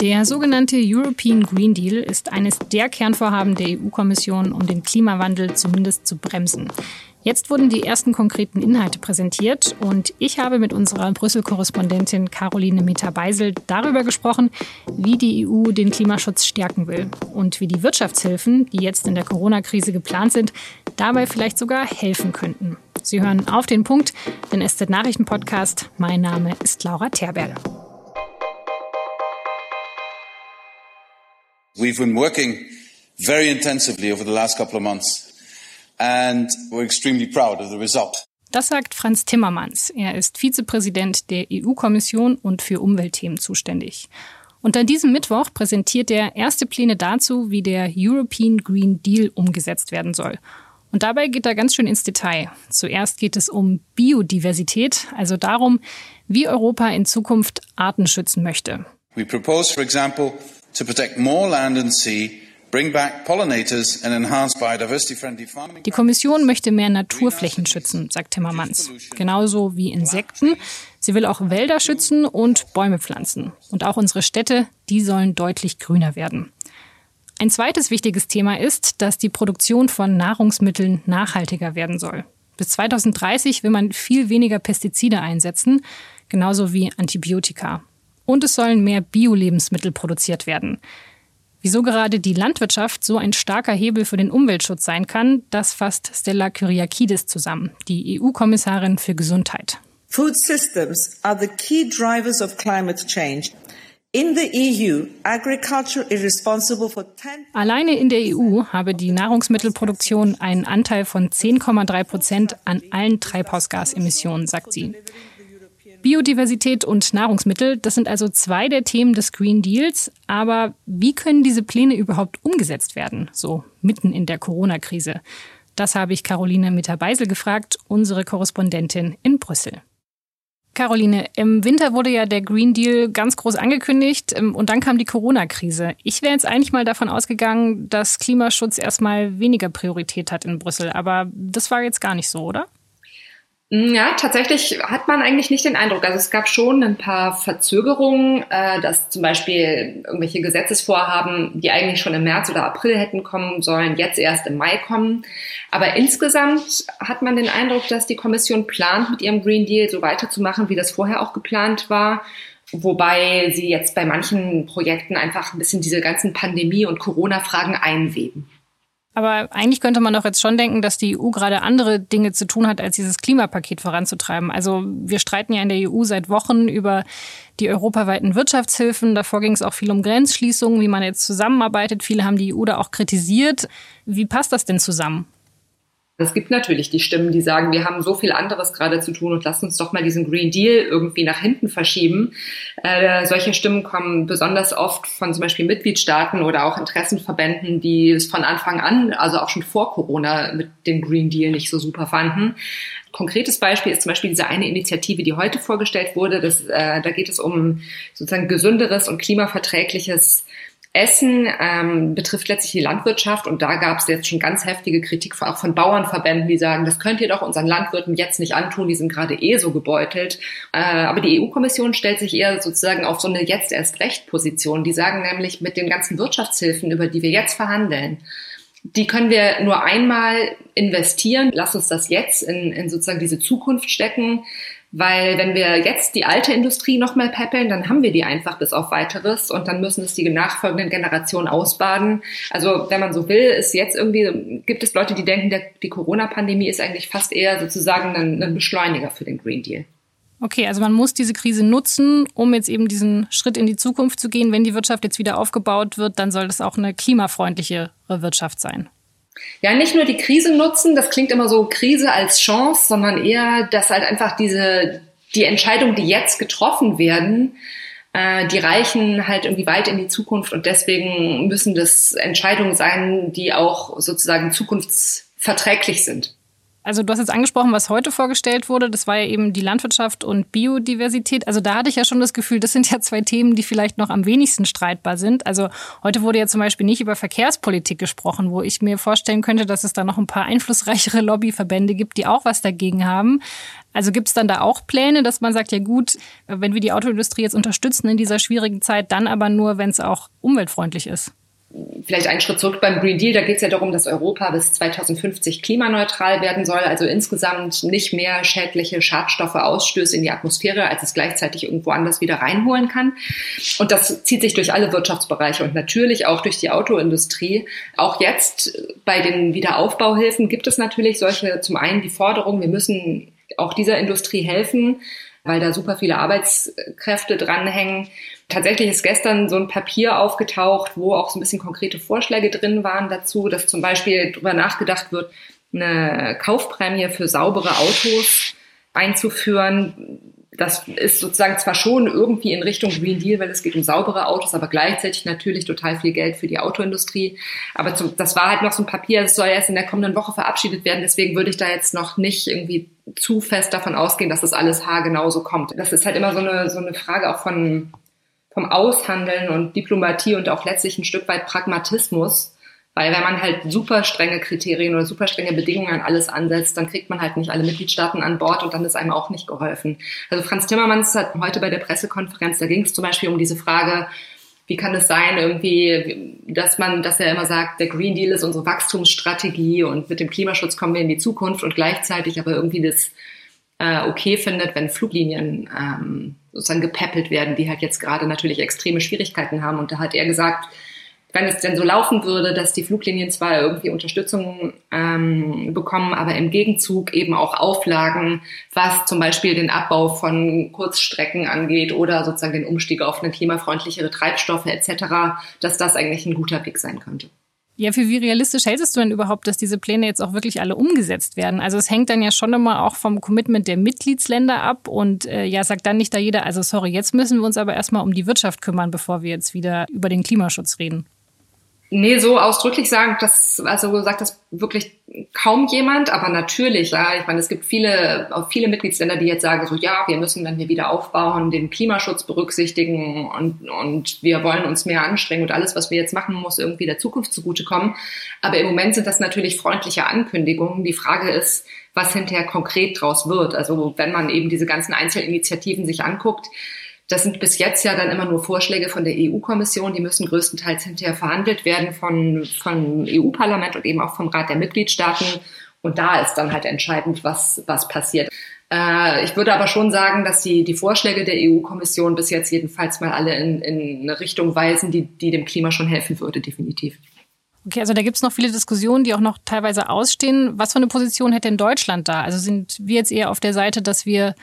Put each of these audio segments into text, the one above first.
Der sogenannte European Green Deal ist eines der Kernvorhaben der EU-Kommission, um den Klimawandel zumindest zu bremsen. Jetzt wurden die ersten konkreten Inhalte präsentiert und ich habe mit unserer Brüssel-Korrespondentin Caroline Meta-Beisel darüber gesprochen, wie die EU den Klimaschutz stärken will und wie die Wirtschaftshilfen, die jetzt in der Corona-Krise geplant sind, dabei vielleicht sogar helfen könnten. Sie hören auf den Punkt, den SZ Nachrichten Podcast. Mein Name ist Laura Terberl. We've been working very intensively over the last couple of months and we're extremely proud of the result. Das sagt Franz Timmermans. Er ist Vizepräsident der EU-Kommission und für Umweltthemen zuständig. Und an diesem Mittwoch präsentiert er erste Pläne dazu, wie der European Green Deal umgesetzt werden soll. Und dabei geht er ganz schön ins Detail. Zuerst geht es um Biodiversität, also darum, wie Europa in Zukunft Arten schützen möchte. We propose, for example, Die Kommission möchte mehr Naturflächen schützen, sagt Timmermans. Genauso wie Insekten. Sie will auch Wälder schützen und Bäume pflanzen. Und auch unsere Städte, die sollen deutlich grüner werden. Ein zweites wichtiges Thema ist, dass die Produktion von Nahrungsmitteln nachhaltiger werden soll. Bis 2030 will man viel weniger Pestizide einsetzen, genauso wie Antibiotika. Und es sollen mehr Bio-Lebensmittel produziert werden. Wieso gerade die Landwirtschaft so ein starker Hebel für den Umweltschutz sein kann, das fasst Stella Kyriakidis zusammen, die EU-Kommissarin für Gesundheit. Food systems are the key drivers of climate change. In the EU, agriculture is responsible for 10 Alleine in der EU habe die Nahrungsmittelproduktion einen Anteil von 10,3 Prozent an allen Treibhausgasemissionen, sagt sie. Biodiversität und Nahrungsmittel, das sind also zwei der Themen des Green Deals. Aber wie können diese Pläne überhaupt umgesetzt werden, so mitten in der Corona-Krise? Das habe ich Caroline Mitterbeisel gefragt, unsere Korrespondentin in Brüssel. Caroline, im Winter wurde ja der Green Deal ganz groß angekündigt ähm, und dann kam die Corona-Krise. Ich wäre jetzt eigentlich mal davon ausgegangen, dass Klimaschutz erstmal weniger Priorität hat in Brüssel, aber das war jetzt gar nicht so, oder? Ja, tatsächlich hat man eigentlich nicht den Eindruck. Also es gab schon ein paar Verzögerungen, äh, dass zum Beispiel irgendwelche Gesetzesvorhaben, die eigentlich schon im März oder April hätten kommen sollen, jetzt erst im Mai kommen. Aber insgesamt hat man den Eindruck, dass die Kommission plant, mit ihrem Green Deal so weiterzumachen, wie das vorher auch geplant war. Wobei sie jetzt bei manchen Projekten einfach ein bisschen diese ganzen Pandemie- und Corona-Fragen einweben. Aber eigentlich könnte man doch jetzt schon denken, dass die EU gerade andere Dinge zu tun hat, als dieses Klimapaket voranzutreiben. Also wir streiten ja in der EU seit Wochen über die europaweiten Wirtschaftshilfen. Davor ging es auch viel um Grenzschließungen, wie man jetzt zusammenarbeitet. Viele haben die EU da auch kritisiert. Wie passt das denn zusammen? Es gibt natürlich die Stimmen, die sagen, wir haben so viel anderes gerade zu tun und lasst uns doch mal diesen Green Deal irgendwie nach hinten verschieben. Äh, solche Stimmen kommen besonders oft von zum Beispiel Mitgliedstaaten oder auch Interessenverbänden, die es von Anfang an, also auch schon vor Corona, mit dem Green Deal nicht so super fanden. Konkretes Beispiel ist zum Beispiel diese eine Initiative, die heute vorgestellt wurde. Das, äh, da geht es um sozusagen gesünderes und klimaverträgliches Essen ähm, betrifft letztlich die Landwirtschaft und da gab es jetzt schon ganz heftige Kritik auch von Bauernverbänden, die sagen, das könnt ihr doch unseren Landwirten jetzt nicht antun, die sind gerade eh so gebeutelt. Äh, aber die EU-Kommission stellt sich eher sozusagen auf so eine jetzt erst recht Position. Die sagen nämlich mit den ganzen Wirtschaftshilfen, über die wir jetzt verhandeln, die können wir nur einmal investieren. Lass uns das jetzt in, in sozusagen diese Zukunft stecken. Weil wenn wir jetzt die alte Industrie nochmal peppeln, dann haben wir die einfach bis auf weiteres und dann müssen es die nachfolgenden Generationen ausbaden. Also wenn man so will, ist jetzt irgendwie, gibt es Leute, die denken, der, die Corona-Pandemie ist eigentlich fast eher sozusagen ein, ein Beschleuniger für den Green Deal. Okay, also man muss diese Krise nutzen, um jetzt eben diesen Schritt in die Zukunft zu gehen. Wenn die Wirtschaft jetzt wieder aufgebaut wird, dann soll das auch eine klimafreundlichere Wirtschaft sein. Ja, nicht nur die Krise nutzen, das klingt immer so Krise als Chance, sondern eher, dass halt einfach diese, die Entscheidungen, die jetzt getroffen werden, äh, die reichen halt irgendwie weit in die Zukunft und deswegen müssen das Entscheidungen sein, die auch sozusagen zukunftsverträglich sind. Also du hast jetzt angesprochen, was heute vorgestellt wurde. Das war ja eben die Landwirtschaft und Biodiversität. Also da hatte ich ja schon das Gefühl, das sind ja zwei Themen, die vielleicht noch am wenigsten streitbar sind. Also heute wurde ja zum Beispiel nicht über Verkehrspolitik gesprochen, wo ich mir vorstellen könnte, dass es da noch ein paar einflussreichere Lobbyverbände gibt, die auch was dagegen haben. Also gibt es dann da auch Pläne, dass man sagt, ja gut, wenn wir die Autoindustrie jetzt unterstützen in dieser schwierigen Zeit, dann aber nur, wenn es auch umweltfreundlich ist? Vielleicht einen Schritt zurück beim Green Deal. Da geht es ja darum, dass Europa bis 2050 klimaneutral werden soll, also insgesamt nicht mehr schädliche Schadstoffe ausstößt in die Atmosphäre, als es gleichzeitig irgendwo anders wieder reinholen kann. Und das zieht sich durch alle Wirtschaftsbereiche und natürlich auch durch die Autoindustrie. Auch jetzt bei den Wiederaufbauhilfen gibt es natürlich solche, zum einen die Forderung, wir müssen auch dieser Industrie helfen, weil da super viele Arbeitskräfte dranhängen. Tatsächlich ist gestern so ein Papier aufgetaucht, wo auch so ein bisschen konkrete Vorschläge drin waren dazu, dass zum Beispiel darüber nachgedacht wird, eine Kaufprämie für saubere Autos einzuführen. Das ist sozusagen zwar schon irgendwie in Richtung Green Deal, weil es geht um saubere Autos, aber gleichzeitig natürlich total viel Geld für die Autoindustrie. Aber zum, das war halt noch so ein Papier, das soll erst in der kommenden Woche verabschiedet werden. Deswegen würde ich da jetzt noch nicht irgendwie zu fest davon ausgehen, dass das alles haargenau so kommt. Das ist halt immer so eine, so eine Frage auch von, vom Aushandeln und Diplomatie und auch letztlich ein Stück weit Pragmatismus. Weil wenn man halt super strenge Kriterien oder super strenge Bedingungen an alles ansetzt, dann kriegt man halt nicht alle Mitgliedstaaten an Bord und dann ist einem auch nicht geholfen. Also Franz Timmermans hat heute bei der Pressekonferenz, da ging es zum Beispiel um diese Frage, wie kann es sein, irgendwie, dass man, dass er immer sagt, der Green Deal ist unsere Wachstumsstrategie und mit dem Klimaschutz kommen wir in die Zukunft und gleichzeitig aber irgendwie das äh, okay findet, wenn Fluglinien ähm, sozusagen gepäppelt werden, die halt jetzt gerade natürlich extreme Schwierigkeiten haben. Und da hat er gesagt, wenn es denn so laufen würde, dass die Fluglinien zwar irgendwie Unterstützung ähm, bekommen, aber im Gegenzug eben auch Auflagen, was zum Beispiel den Abbau von Kurzstrecken angeht oder sozusagen den Umstieg auf eine klimafreundlichere Treibstoffe etc., dass das eigentlich ein guter Weg sein könnte. Ja, für wie realistisch hältst du denn überhaupt, dass diese Pläne jetzt auch wirklich alle umgesetzt werden? Also es hängt dann ja schon immer auch vom Commitment der Mitgliedsländer ab und äh, ja, sagt dann nicht da jeder, also sorry, jetzt müssen wir uns aber erstmal um die Wirtschaft kümmern, bevor wir jetzt wieder über den Klimaschutz reden. Nee, so ausdrücklich sagen, das, also sagt das wirklich kaum jemand, aber natürlich, ja, ich meine, es gibt viele, auch viele Mitgliedsländer, die jetzt sagen, so, ja, wir müssen, wenn wir wieder aufbauen, den Klimaschutz berücksichtigen und, und wir wollen uns mehr anstrengen und alles, was wir jetzt machen, muss irgendwie der Zukunft zugutekommen. Aber im Moment sind das natürlich freundliche Ankündigungen. Die Frage ist, was hinterher konkret draus wird. Also, wenn man eben diese ganzen Einzelinitiativen sich anguckt, das sind bis jetzt ja dann immer nur Vorschläge von der EU-Kommission. Die müssen größtenteils hinterher verhandelt werden von, von EU-Parlament und eben auch vom Rat der Mitgliedstaaten. Und da ist dann halt entscheidend, was, was passiert. Äh, ich würde aber schon sagen, dass die, die Vorschläge der EU-Kommission bis jetzt jedenfalls mal alle in, in eine Richtung weisen, die, die dem Klima schon helfen würde, definitiv. Okay, also da gibt es noch viele Diskussionen, die auch noch teilweise ausstehen. Was für eine Position hätte denn Deutschland da? Also sind wir jetzt eher auf der Seite, dass wir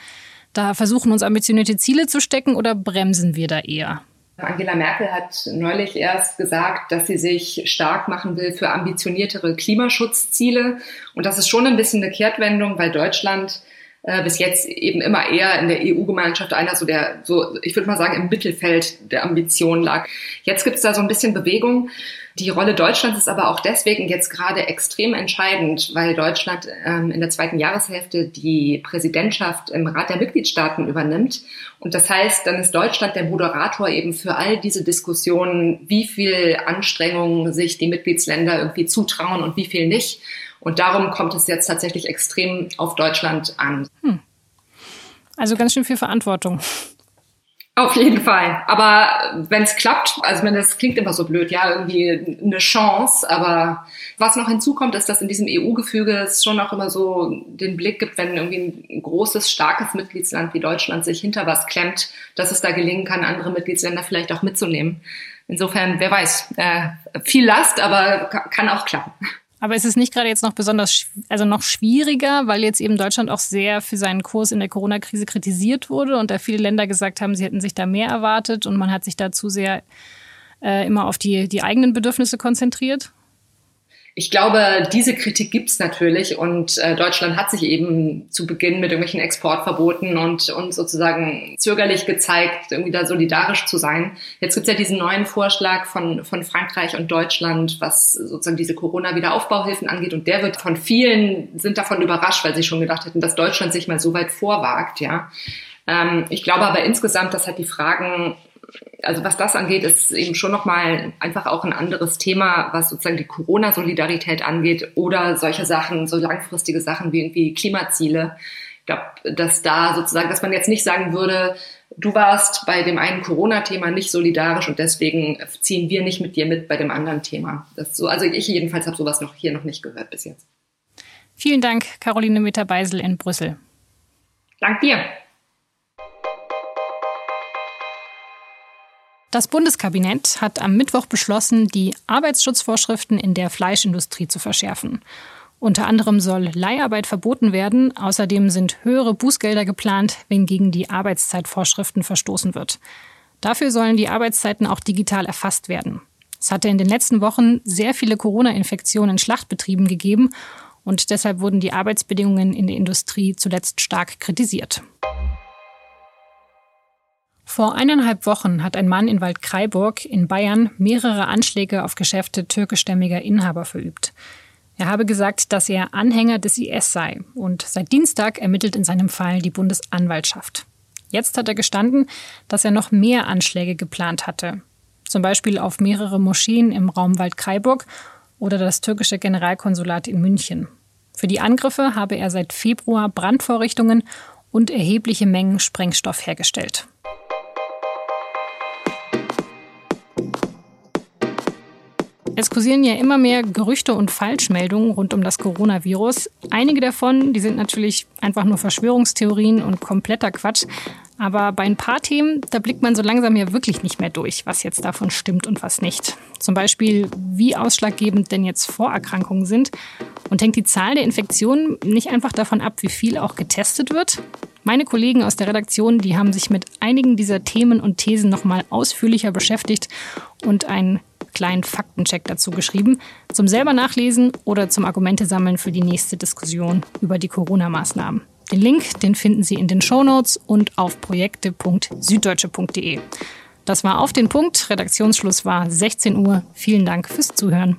da versuchen, uns ambitionierte Ziele zu stecken oder bremsen wir da eher? Angela Merkel hat neulich erst gesagt, dass sie sich stark machen will für ambitioniertere Klimaschutzziele. Und das ist schon ein bisschen eine Kehrtwendung, weil Deutschland äh, bis jetzt eben immer eher in der EU-Gemeinschaft einer so der, so ich würde mal sagen, im Mittelfeld der Ambitionen lag. Jetzt gibt es da so ein bisschen Bewegung. Die Rolle Deutschlands ist aber auch deswegen jetzt gerade extrem entscheidend, weil Deutschland ähm, in der zweiten Jahreshälfte die Präsidentschaft im Rat der Mitgliedstaaten übernimmt. Und das heißt, dann ist Deutschland der Moderator eben für all diese Diskussionen, wie viel Anstrengungen sich die Mitgliedsländer irgendwie zutrauen und wie viel nicht. Und darum kommt es jetzt tatsächlich extrem auf Deutschland an. Hm. Also ganz schön viel Verantwortung. Auf jeden Fall. Aber wenn es klappt, also wenn das klingt immer so blöd, ja, irgendwie eine Chance. Aber was noch hinzukommt, ist, dass in diesem EU-Gefüge es schon auch immer so den Blick gibt, wenn irgendwie ein großes, starkes Mitgliedsland wie Deutschland sich hinter was klemmt, dass es da gelingen kann, andere Mitgliedsländer vielleicht auch mitzunehmen. Insofern, wer weiß, äh, viel Last, aber kann auch klappen. Aber ist es nicht gerade jetzt noch besonders, also noch schwieriger, weil jetzt eben Deutschland auch sehr für seinen Kurs in der Corona-Krise kritisiert wurde und da viele Länder gesagt haben, sie hätten sich da mehr erwartet und man hat sich da zu sehr äh, immer auf die, die eigenen Bedürfnisse konzentriert? Ich glaube, diese Kritik gibt's natürlich und äh, Deutschland hat sich eben zu Beginn mit irgendwelchen Exportverboten und, und sozusagen zögerlich gezeigt, irgendwie da solidarisch zu sein. Jetzt gibt's ja diesen neuen Vorschlag von, von Frankreich und Deutschland, was sozusagen diese Corona-Wiederaufbauhilfen angeht und der wird von vielen, sind davon überrascht, weil sie schon gedacht hätten, dass Deutschland sich mal so weit vorwagt, ja. Ähm, ich glaube aber insgesamt, dass halt die Fragen also was das angeht, ist eben schon nochmal einfach auch ein anderes Thema, was sozusagen die Corona-Solidarität angeht oder solche Sachen, so langfristige Sachen wie irgendwie Klimaziele. Ich glaube, dass da sozusagen, dass man jetzt nicht sagen würde, du warst bei dem einen Corona-Thema nicht solidarisch und deswegen ziehen wir nicht mit dir mit bei dem anderen Thema. Das so, also ich jedenfalls habe sowas noch hier noch nicht gehört bis jetzt. Vielen Dank, Caroline Meter-Beisel in Brüssel. Dank dir. Das Bundeskabinett hat am Mittwoch beschlossen, die Arbeitsschutzvorschriften in der Fleischindustrie zu verschärfen. Unter anderem soll Leiharbeit verboten werden. Außerdem sind höhere Bußgelder geplant, wenn gegen die Arbeitszeitvorschriften verstoßen wird. Dafür sollen die Arbeitszeiten auch digital erfasst werden. Es hatte in den letzten Wochen sehr viele Corona-Infektionen in Schlachtbetrieben gegeben und deshalb wurden die Arbeitsbedingungen in der Industrie zuletzt stark kritisiert. Vor eineinhalb Wochen hat ein Mann in Waldkraiburg in Bayern mehrere Anschläge auf Geschäfte türkischstämmiger Inhaber verübt. Er habe gesagt, dass er Anhänger des IS sei und seit Dienstag ermittelt in seinem Fall die Bundesanwaltschaft. Jetzt hat er gestanden, dass er noch mehr Anschläge geplant hatte. Zum Beispiel auf mehrere Moscheen im Raum Waldkraiburg oder das türkische Generalkonsulat in München. Für die Angriffe habe er seit Februar Brandvorrichtungen und erhebliche Mengen Sprengstoff hergestellt. Es kursieren ja immer mehr Gerüchte und Falschmeldungen rund um das Coronavirus. Einige davon, die sind natürlich einfach nur Verschwörungstheorien und kompletter Quatsch. Aber bei ein paar Themen, da blickt man so langsam ja wirklich nicht mehr durch, was jetzt davon stimmt und was nicht. Zum Beispiel, wie ausschlaggebend denn jetzt Vorerkrankungen sind. Und hängt die Zahl der Infektionen nicht einfach davon ab, wie viel auch getestet wird? Meine Kollegen aus der Redaktion, die haben sich mit einigen dieser Themen und Thesen nochmal ausführlicher beschäftigt und ein kleinen Faktencheck dazu geschrieben, zum selber nachlesen oder zum Argumente sammeln für die nächste Diskussion über die Corona-Maßnahmen. Den Link, den finden Sie in den Shownotes und auf projekte.süddeutsche.de. Das war auf den Punkt. Redaktionsschluss war 16 Uhr. Vielen Dank fürs Zuhören.